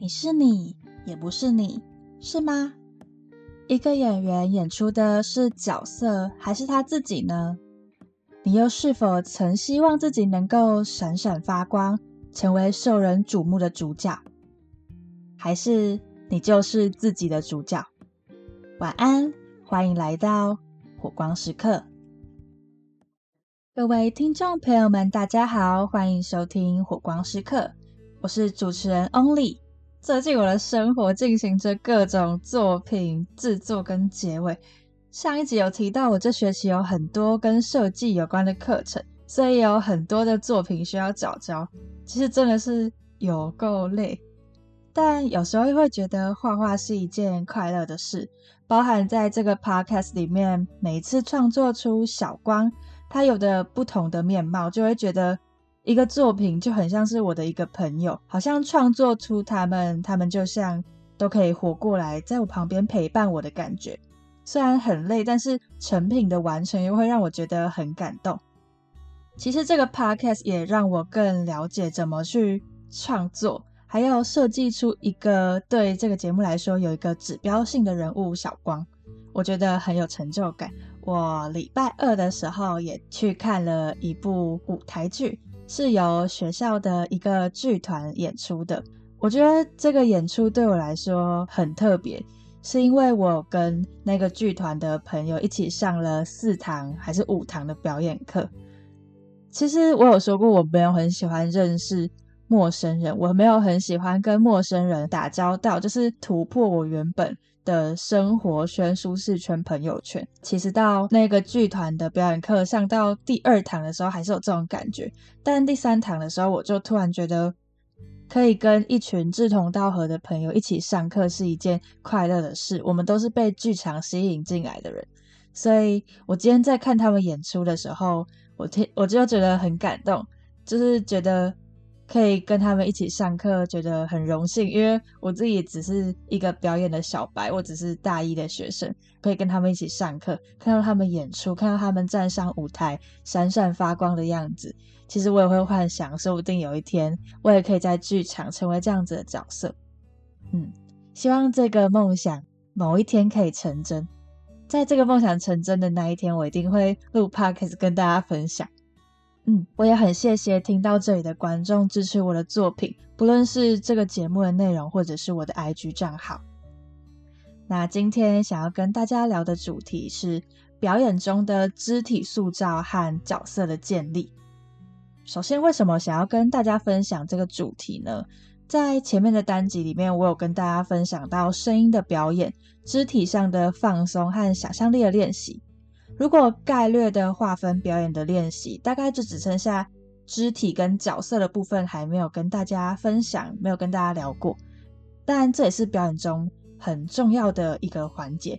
你是你，也不是你，是吗？一个演员演出的是角色，还是他自己呢？你又是否曾希望自己能够闪闪发光，成为受人瞩目的主角？还是你就是自己的主角？晚安，欢迎来到火光时刻。各位听众朋友们，大家好，欢迎收听火光时刻，我是主持人 Only。最近我的生活进行着各种作品制作跟结尾。上一集有提到，我这学期有很多跟设计有关的课程，所以有很多的作品需要找交。其实真的是有够累，但有时候又会觉得画画是一件快乐的事。包含在这个 podcast 里面，每次创作出小光，它有的不同的面貌，就会觉得。一个作品就很像是我的一个朋友，好像创作出他们，他们就像都可以活过来，在我旁边陪伴我的感觉。虽然很累，但是成品的完成又会让我觉得很感动。其实这个 podcast 也让我更了解怎么去创作，还要设计出一个对这个节目来说有一个指标性的人物小光，我觉得很有成就感。我礼拜二的时候也去看了一部舞台剧。是由学校的一个剧团演出的。我觉得这个演出对我来说很特别，是因为我跟那个剧团的朋友一起上了四堂还是五堂的表演课。其实我有说过，我没有很喜欢认识陌生人，我没有很喜欢跟陌生人打交道，就是突破我原本。的生活圈、舒适圈、朋友圈，其实到那个剧团的表演课上到第二堂的时候，还是有这种感觉。但第三堂的时候，我就突然觉得，可以跟一群志同道合的朋友一起上课是一件快乐的事。我们都是被剧场吸引进来的人，所以我今天在看他们演出的时候，我听我就觉得很感动，就是觉得。可以跟他们一起上课，觉得很荣幸，因为我自己只是一个表演的小白，我只是大一的学生，可以跟他们一起上课，看到他们演出，看到他们站上舞台闪闪发光的样子，其实我也会幻想，说不定有一天我也可以在剧场成为这样子的角色。嗯，希望这个梦想某一天可以成真，在这个梦想成真的那一天，我一定会录 podcast 跟大家分享。嗯，我也很谢谢听到这里的观众支持我的作品，不论是这个节目的内容，或者是我的 IG 账号。那今天想要跟大家聊的主题是表演中的肢体塑造和角色的建立。首先，为什么想要跟大家分享这个主题呢？在前面的单集里面，我有跟大家分享到声音的表演、肢体上的放松和想象力的练习。如果概略的划分表演的练习，大概就只剩下肢体跟角色的部分还没有跟大家分享，没有跟大家聊过。但这也是表演中很重要的一个环节。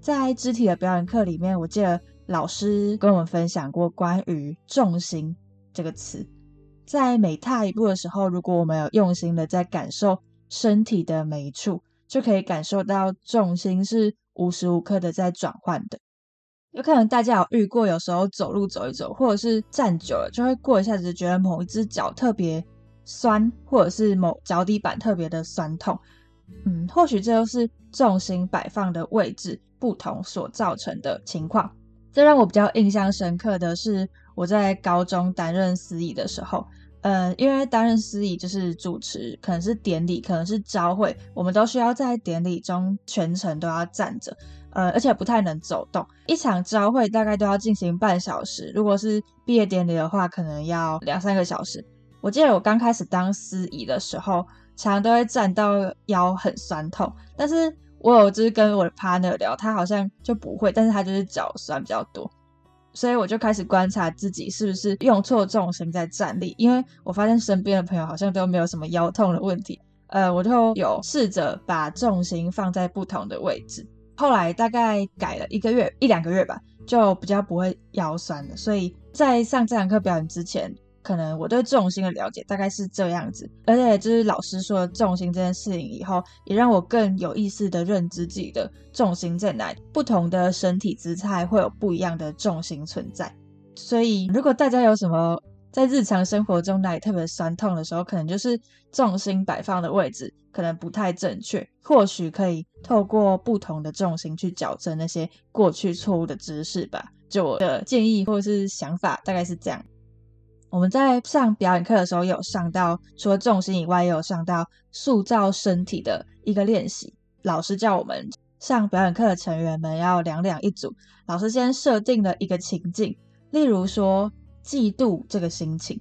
在肢体的表演课里面，我记得老师跟我们分享过关于重心这个词。在每踏一步的时候，如果我们有用心的在感受身体的每一处，就可以感受到重心是无时无刻的在转换的。有可能大家有遇过，有时候走路走一走，或者是站久了，就会过一下子觉得某一只脚特别酸，或者是某脚底板特别的酸痛。嗯，或许这就是重心摆放的位置不同所造成的情况。这让我比较印象深刻的是，我在高中担任司仪的时候，呃，因为担任司仪就是主持，可能是典礼，可能是朝会，我们都需要在典礼中全程都要站着。呃，而且不太能走动。一场朝会大概都要进行半小时，如果是毕业典礼的话，可能要两三个小时。我记得我刚开始当司仪的时候，常常都会站到腰很酸痛。但是我有就是跟我的 partner 聊，他好像就不会，但是他就是脚酸比较多。所以我就开始观察自己是不是用错重心在站立，因为我发现身边的朋友好像都没有什么腰痛的问题。呃，我就有试着把重心放在不同的位置。后来大概改了一个月一两个月吧，就比较不会腰酸了。所以在上这堂课表演之前，可能我对重心的了解大概是这样子。而且就是老师说重心这件事情以后，也让我更有意识的认知自己的重心在哪。不同的身体姿态会有不一样的重心存在。所以如果大家有什么在日常生活中哪里特别酸痛的时候，可能就是重心摆放的位置可能不太正确，或许可以透过不同的重心去矫正那些过去错误的知识吧。就我的建议或者是想法，大概是这样。我们在上表演课的时候，有上到除了重心以外，也有上到塑造身体的一个练习。老师叫我们上表演课的成员们要两两一组。老师先设定了一个情境，例如说嫉妒这个心情，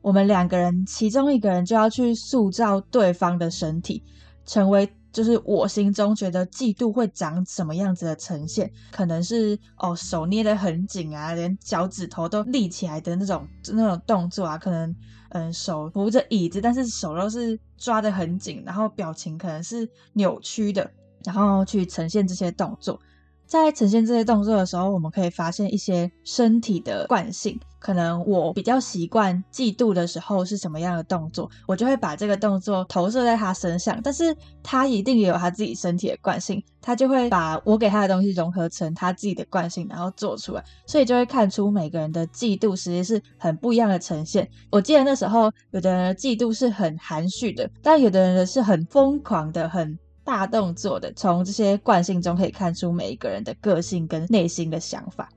我们两个人其中一个人就要去塑造对方的身体，成为。就是我心中觉得嫉妒会长什么样子的呈现，可能是哦手捏得很紧啊，连脚趾头都立起来的那种那种动作啊，可能嗯手扶着椅子，但是手都是抓得很紧，然后表情可能是扭曲的，然后去呈现这些动作。在呈现这些动作的时候，我们可以发现一些身体的惯性。可能我比较习惯嫉妒的时候是什么样的动作，我就会把这个动作投射在他身上。但是他一定也有他自己身体的惯性，他就会把我给他的东西融合成他自己的惯性，然后做出来。所以就会看出每个人的嫉妒实际是很不一样的呈现。我记得那时候有的人的嫉妒是很含蓄的，但有的人的是很疯狂的，很。大动作的，从这些惯性中可以看出每一个人的个性跟内心的想法。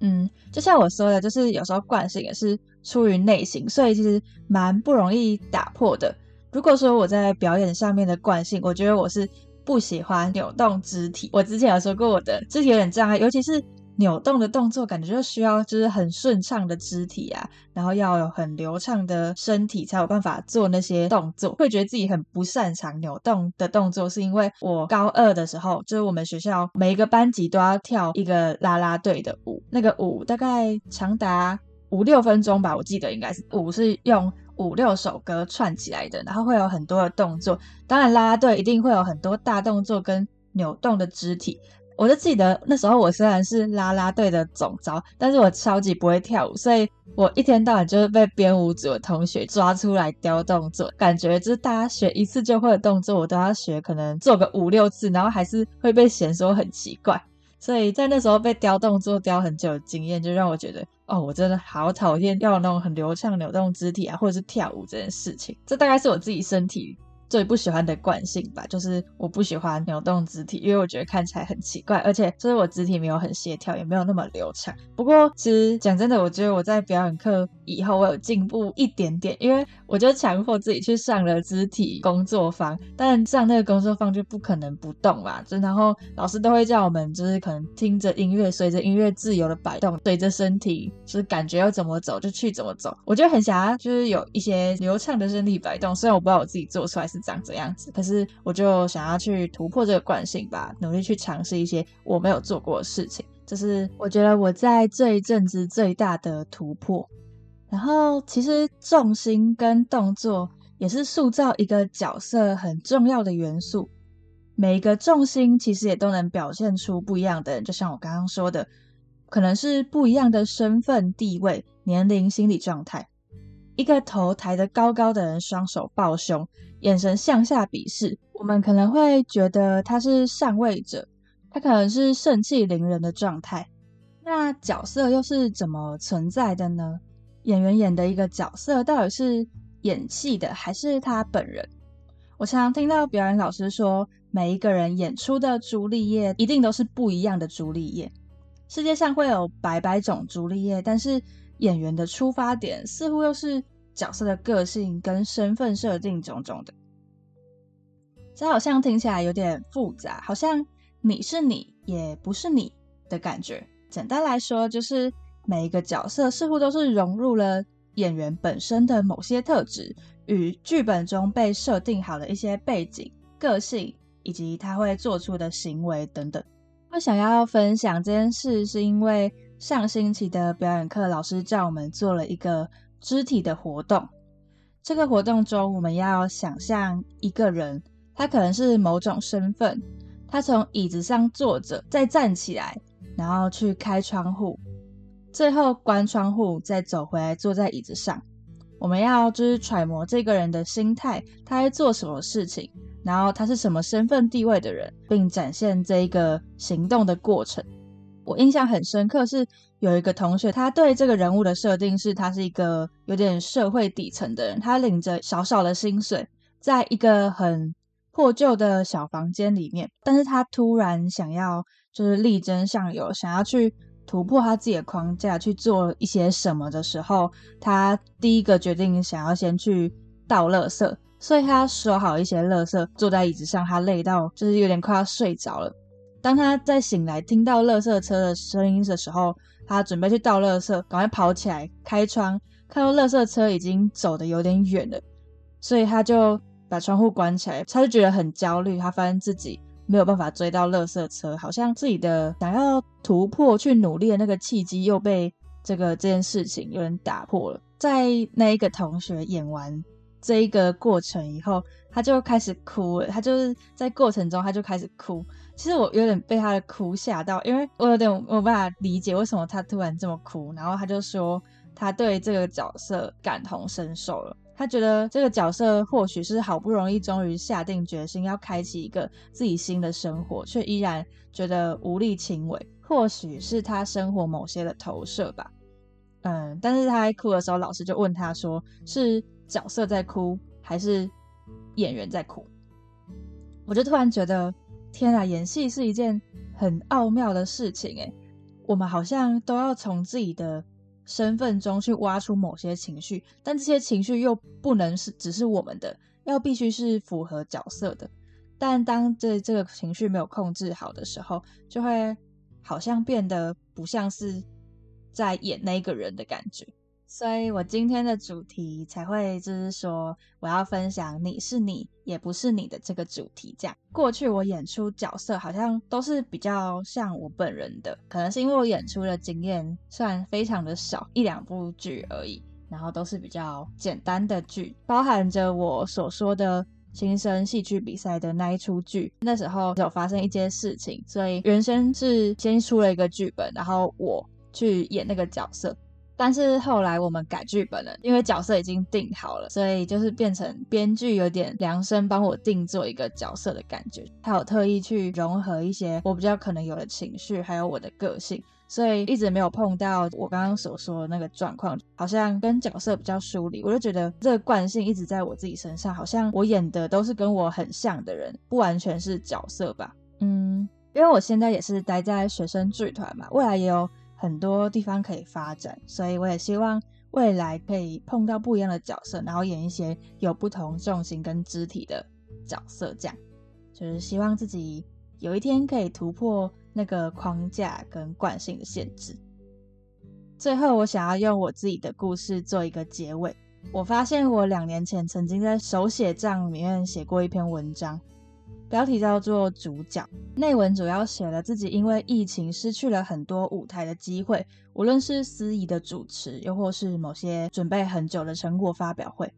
嗯，就像我说的，就是有时候惯性也是出于内心，所以其实蛮不容易打破的。如果说我在表演上面的惯性，我觉得我是不喜欢扭动肢体。我之前有说过，我的肢体有点障碍，尤其是。扭动的动作感觉就需要就是很顺畅的肢体啊，然后要有很流畅的身体才有办法做那些动作。会觉得自己很不擅长扭动的动作，是因为我高二的时候，就是我们学校每一个班级都要跳一个啦啦队的舞，那个舞大概长达五六分钟吧，我记得应该是舞是用五六首歌串起来的，然后会有很多的动作。当然啦啦队一定会有很多大动作跟扭动的肢体。我就记得那时候，我虽然是啦啦队的总招，但是我超级不会跳舞，所以我一天到晚就是被编舞组的同学抓出来雕动作，感觉就是大家学一次就会的动作，我都要学，可能做个五六次，然后还是会被嫌说很奇怪。所以在那时候被雕动作雕很久的经验，就让我觉得，哦，我真的好讨厌要那种很流畅扭动肢体啊，或者是跳舞这件事情。这大概是我自己身体。最不喜欢的惯性吧，就是我不喜欢扭动肢体，因为我觉得看起来很奇怪，而且就是我肢体没有很协调，也没有那么流畅。不过其实讲真的，我觉得我在表演课以后我有进步一点点，因为我就强迫自己去上了肢体工作坊，但上那个工作坊就不可能不动嘛，就然后老师都会叫我们就是可能听着音乐，随着音乐自由的摆动，随着身体就是感觉要怎么走就去怎么走。我就很想要就是有一些流畅的身体摆动，虽然我不知道我自己做出来是。长这样子，可是我就想要去突破这个惯性吧，努力去尝试一些我没有做过的事情，这是我觉得我在这一阵子最大的突破。然后，其实重心跟动作也是塑造一个角色很重要的元素。每一个重心其实也都能表现出不一样的人，就像我刚刚说的，可能是不一样的身份地位、年龄、心理状态。一个头抬得高高的人，双手抱胸，眼神向下鄙视，我们可能会觉得他是上位者，他可能是盛气凌人的状态。那角色又是怎么存在的呢？演员演的一个角色，到底是演戏的，还是他本人？我常常听到表演老师说，每一个人演出的朱丽叶，一定都是不一样的朱丽叶。世界上会有百百种朱丽叶，但是。演员的出发点似乎又是角色的个性跟身份设定种种的，这好像听起来有点复杂，好像你是你也不是你的感觉。简单来说，就是每一个角色似乎都是融入了演员本身的某些特质与剧本中被设定好的一些背景、个性以及他会做出的行为等等。我想要分享这件事，是因为。上星期的表演课，老师叫我们做了一个肢体的活动。这个活动中，我们要想象一个人，他可能是某种身份，他从椅子上坐着，再站起来，然后去开窗户，最后关窗户，再走回来坐在椅子上。我们要就是揣摩这个人的心态，他在做什么事情，然后他是什么身份地位的人，并展现这一个行动的过程。我印象很深刻，是有一个同学，他对这个人物的设定是，他是一个有点社会底层的人，他领着少少的薪水，在一个很破旧的小房间里面，但是他突然想要就是力争上游，想要去突破他自己的框架，去做一些什么的时候，他第一个决定想要先去倒垃圾，所以他收好一些垃圾，坐在椅子上，他累到就是有点快要睡着了。当他在醒来，听到垃圾车的声音的时候，他准备去倒垃圾，赶快跑起来，开窗，看到垃圾车已经走的有点远了，所以他就把窗户关起来。他就觉得很焦虑，他发现自己没有办法追到垃圾车，好像自己的想要突破、去努力的那个契机又被这个这件事情有人打破了。在那一个同学演完这一个过程以后，他就开始哭了。他就是在过程中，他就开始哭。其实我有点被他的哭吓到，因为我有点没有办法理解为什么他突然这么哭。然后他就说他对这个角色感同身受了，他觉得这个角色或许是好不容易终于下定决心要开启一个自己新的生活，却依然觉得无力亲为，或许是他生活某些的投射吧。嗯，但是他在哭的时候，老师就问他说：“是角色在哭，还是演员在哭？”我就突然觉得。天啊，演戏是一件很奥妙的事情诶，我们好像都要从自己的身份中去挖出某些情绪，但这些情绪又不能是只是我们的，要必须是符合角色的。但当这这个情绪没有控制好的时候，就会好像变得不像是在演那个人的感觉。所以我今天的主题才会就是说，我要分享你是你也不是你的这个主题。这样，过去我演出角色好像都是比较像我本人的，可能是因为我演出的经验算非常的少，一两部剧而已，然后都是比较简单的剧，包含着我所说的新生戏剧比赛的那一出剧，那时候有发生一件事情，所以原先是先出了一个剧本，然后我去演那个角色。但是后来我们改剧本了，因为角色已经定好了，所以就是变成编剧有点量身帮我定做一个角色的感觉。他有特意去融合一些我比较可能有的情绪，还有我的个性，所以一直没有碰到我刚刚所说的那个状况，好像跟角色比较疏离。我就觉得这个惯性一直在我自己身上，好像我演的都是跟我很像的人，不完全是角色吧？嗯，因为我现在也是待在学生剧团嘛，未来也有。很多地方可以发展，所以我也希望未来可以碰到不一样的角色，然后演一些有不同重心跟肢体的角色，这样就是希望自己有一天可以突破那个框架跟惯性的限制。最后，我想要用我自己的故事做一个结尾。我发现我两年前曾经在手写账里面写过一篇文章。标题叫做“主角”，内文主要写了自己因为疫情失去了很多舞台的机会，无论是司仪的主持，又或是某些准备很久的成果发表会。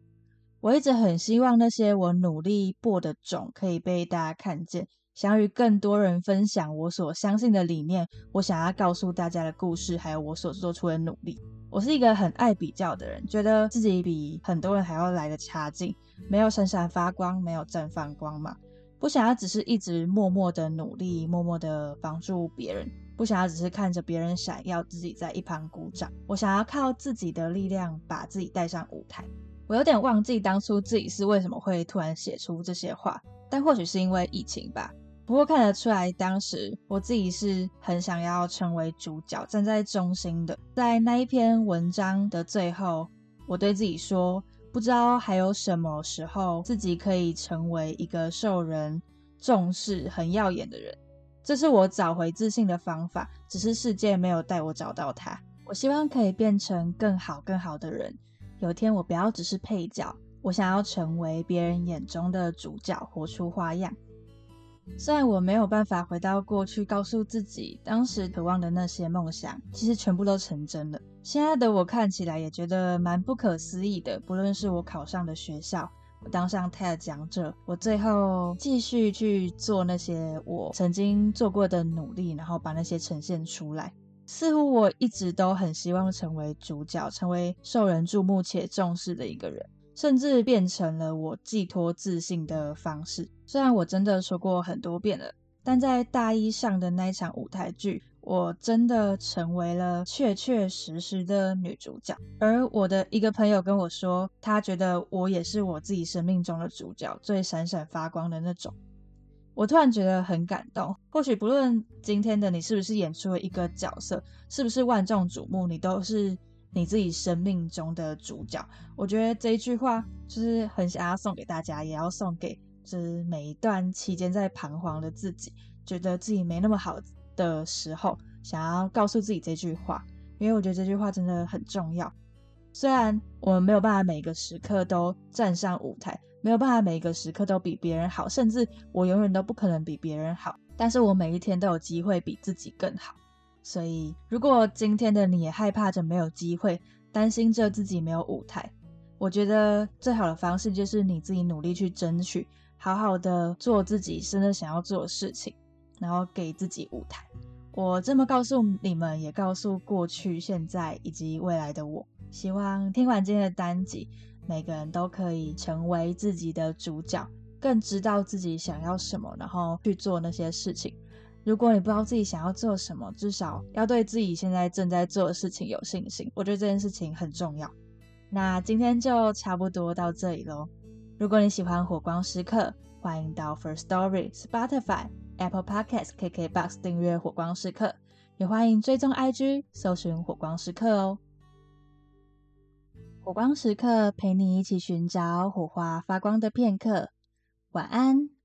我一直很希望那些我努力播的种可以被大家看见，想与更多人分享我所相信的理念，我想要告诉大家的故事，还有我所做出的努力。我是一个很爱比较的人，觉得自己比很多人还要来的差劲，没有闪闪发光，没有绽放光芒。不想要只是一直默默的努力，默默的帮助别人；不想要只是看着别人闪耀，自己在一旁鼓掌。我想要靠自己的力量把自己带上舞台。我有点忘记当初自己是为什么会突然写出这些话，但或许是因为疫情吧。不过看得出来，当时我自己是很想要成为主角，站在中心的。在那一篇文章的最后，我对自己说。不知道还有什么时候自己可以成为一个受人重视、很耀眼的人，这是我找回自信的方法。只是世界没有带我找到它。我希望可以变成更好、更好的人。有一天我不要只是配角，我想要成为别人眼中的主角，活出花样。虽然我没有办法回到过去，告诉自己当时渴望的那些梦想，其实全部都成真了。现在的我看起来也觉得蛮不可思议的。不论是我考上的学校，我当上 TED 讲者，我最后继续去做那些我曾经做过的努力，然后把那些呈现出来。似乎我一直都很希望成为主角，成为受人注目且重视的一个人。甚至变成了我寄托自信的方式。虽然我真的说过很多遍了，但在大一上的那一场舞台剧，我真的成为了确确实实的女主角。而我的一个朋友跟我说，他觉得我也是我自己生命中的主角，最闪闪发光的那种。我突然觉得很感动。或许不论今天的你是不是演出了一个角色，是不是万众瞩目，你都是你自己生命中的主角。我觉得这一句话就是很想要送给大家，也要送给就是每一段期间在彷徨的自己，觉得自己没那么好的时候，想要告诉自己这句话，因为我觉得这句话真的很重要。虽然我们没有办法每个时刻都站上舞台。没有办法每个时刻都比别人好，甚至我永远都不可能比别人好。但是我每一天都有机会比自己更好。所以，如果今天的你也害怕着没有机会，担心着自己没有舞台，我觉得最好的方式就是你自己努力去争取，好好的做自己真的想要做的事情，然后给自己舞台。我这么告诉你们，也告诉过去、现在以及未来的我。希望听完今天的单集。每个人都可以成为自己的主角，更知道自己想要什么，然后去做那些事情。如果你不知道自己想要做什么，至少要对自己现在正在做的事情有信心。我觉得这件事情很重要。那今天就差不多到这里喽。如果你喜欢火光时刻，欢迎到 First Story、Spotify、Apple Podcasts、KKBox 订阅火光时刻，也欢迎追踪 IG 搜寻火光时刻哦。火光时刻，陪你一起寻找火花发光的片刻。晚安。